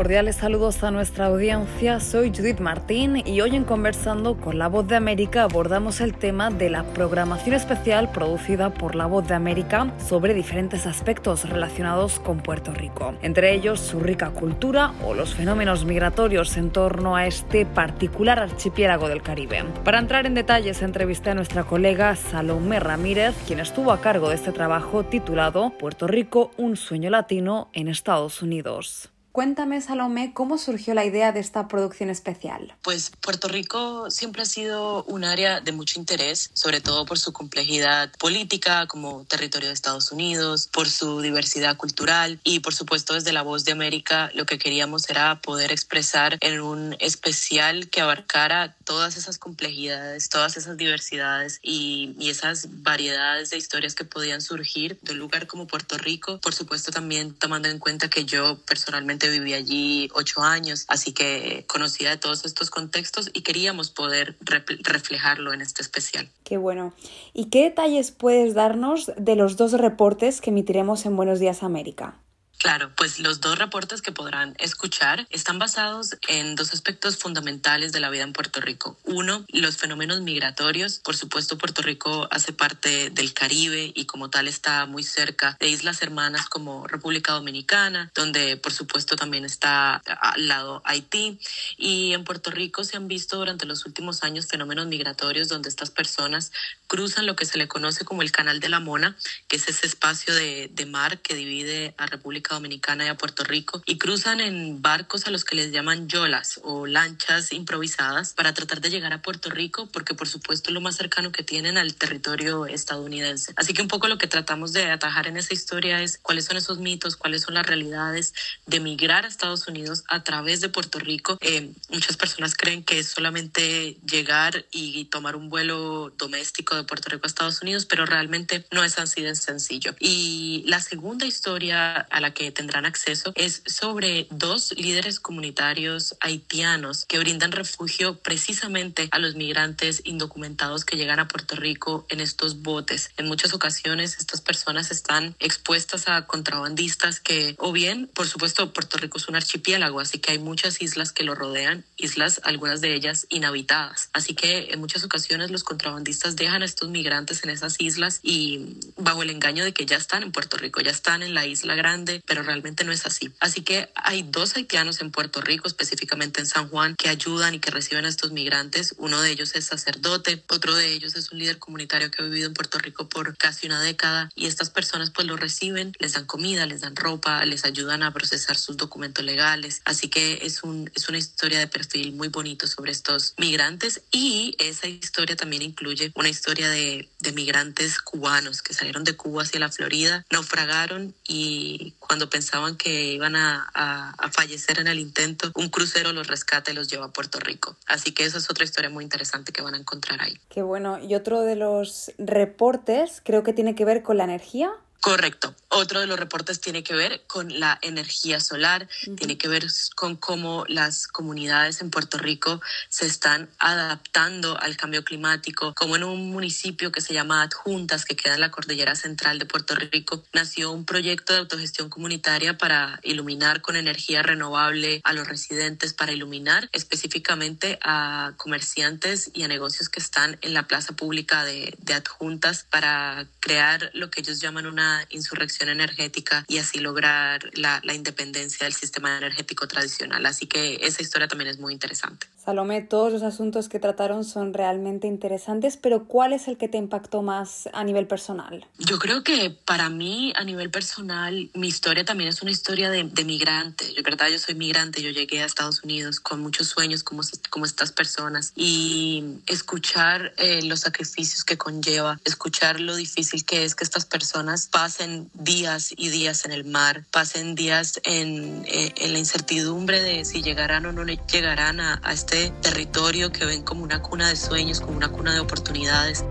Cordiales saludos a nuestra audiencia, soy Judith Martín y hoy en Conversando con La Voz de América abordamos el tema de la programación especial producida por La Voz de América sobre diferentes aspectos relacionados con Puerto Rico, entre ellos su rica cultura o los fenómenos migratorios en torno a este particular archipiélago del Caribe. Para entrar en detalles entrevisté a nuestra colega Salomé Ramírez, quien estuvo a cargo de este trabajo titulado Puerto Rico, un sueño latino en Estados Unidos. Cuéntame, Salomé, ¿cómo surgió la idea de esta producción especial? Pues Puerto Rico siempre ha sido un área de mucho interés, sobre todo por su complejidad política como territorio de Estados Unidos, por su diversidad cultural y por supuesto desde la voz de América lo que queríamos era poder expresar en un especial que abarcara todas esas complejidades, todas esas diversidades y, y esas variedades de historias que podían surgir de un lugar como Puerto Rico, por supuesto también tomando en cuenta que yo personalmente viví allí ocho años, así que conocía de todos estos contextos y queríamos poder reflejarlo en este especial. Qué bueno. ¿Y qué detalles puedes darnos de los dos reportes que emitiremos en Buenos Días América? Claro, pues los dos reportes que podrán escuchar están basados en dos aspectos fundamentales de la vida en Puerto Rico. Uno, los fenómenos migratorios. Por supuesto, Puerto Rico hace parte del Caribe y como tal está muy cerca de islas hermanas como República Dominicana, donde por supuesto también está al lado Haití. Y en Puerto Rico se han visto durante los últimos años fenómenos migratorios donde estas personas cruzan lo que se le conoce como el Canal de la Mona, que es ese espacio de, mar que divide a República Dominicana y a Puerto Rico y cruzan en barcos a los que les llaman yolas o lanchas improvisadas para tratar de llegar a Puerto Rico porque por supuesto es lo más cercano que tienen al territorio estadounidense. Así que un poco lo que tratamos de atajar en esa historia es cuáles son esos mitos, cuáles son las realidades de migrar a Estados Unidos a través de Puerto Rico. Eh, muchas personas creen que es solamente llegar y tomar un vuelo doméstico de Puerto Rico a Estados Unidos, pero realmente no es así de sencillo. Y la segunda historia a la que tendrán acceso es sobre dos líderes comunitarios haitianos que brindan refugio precisamente a los migrantes indocumentados que llegan a Puerto Rico en estos botes. En muchas ocasiones estas personas están expuestas a contrabandistas que o bien, por supuesto, Puerto Rico es un archipiélago, así que hay muchas islas que lo rodean, islas, algunas de ellas inhabitadas. Así que en muchas ocasiones los contrabandistas dejan a estos migrantes en esas islas y bajo el engaño de que ya están en Puerto Rico, ya están en la isla grande, pero realmente no es así. Así que hay dos haitianos en Puerto Rico, específicamente en San Juan, que ayudan y que reciben a estos migrantes. Uno de ellos es sacerdote, otro de ellos es un líder comunitario que ha vivido en Puerto Rico por casi una década y estas personas pues lo reciben, les dan comida, les dan ropa, les ayudan a procesar sus documentos legales. Así que es, un, es una historia de perfil muy bonito sobre estos migrantes y esa historia también incluye una historia de, de migrantes cubanos que salieron de Cuba hacia la Florida, naufragaron y cuando pensaban que iban a, fallecer en el intento, un crucero los rescata y los lleva a Puerto Rico. Así que esa es otra historia muy interesante que van a encontrar ahí. Qué bueno. Y otro de los reportes creo que tiene que ver con la energía. Correcto. Otro de los reportes tiene que ver con la energía solar, tiene que ver con cómo las comunidades en Puerto Rico se están adaptando al cambio climático, como en un municipio que se llama Adjuntas, que queda en la cordillera central de Puerto Rico, nació un proyecto de autogestión comunitaria para iluminar con energía renovable a los residentes, para iluminar específicamente a comerciantes y a negocios que están en la plaza pública de, de Adjuntas, para crear lo que ellos llaman una insurrección energética y así lograr la, la independencia del sistema energético tradicional. Así que esa historia también es muy interesante. Salomé, todos los asuntos que trataron son realmente interesantes, pero ¿cuál es el que te impactó más a nivel personal? Yo creo que para mí, a nivel personal, mi historia también es una historia de, de migrante. Yo, verdad, yo soy migrante, yo llegué a Estados Unidos con muchos sueños como, como estas personas y escuchar eh, los sacrificios que conlleva, escuchar lo difícil que es que estas personas pasen días y días en el mar, pasen días en, eh, la incertidumbre de si llegarán o no llegarán a este territorio que ven como una cuna de sueños, como una cuna de oportunidades.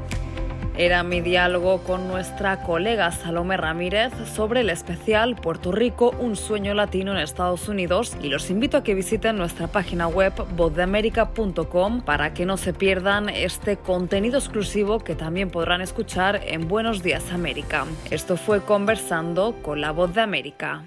Era mi diálogo con nuestra colega Salome Ramírez sobre el especial Puerto Rico, un sueño latino en Estados Unidos y los invito a que visiten nuestra página web vozdeamerica.com para que no se pierdan este contenido exclusivo que también podrán escuchar en Buenos Días América. Esto fue Conversando con la Voz de América.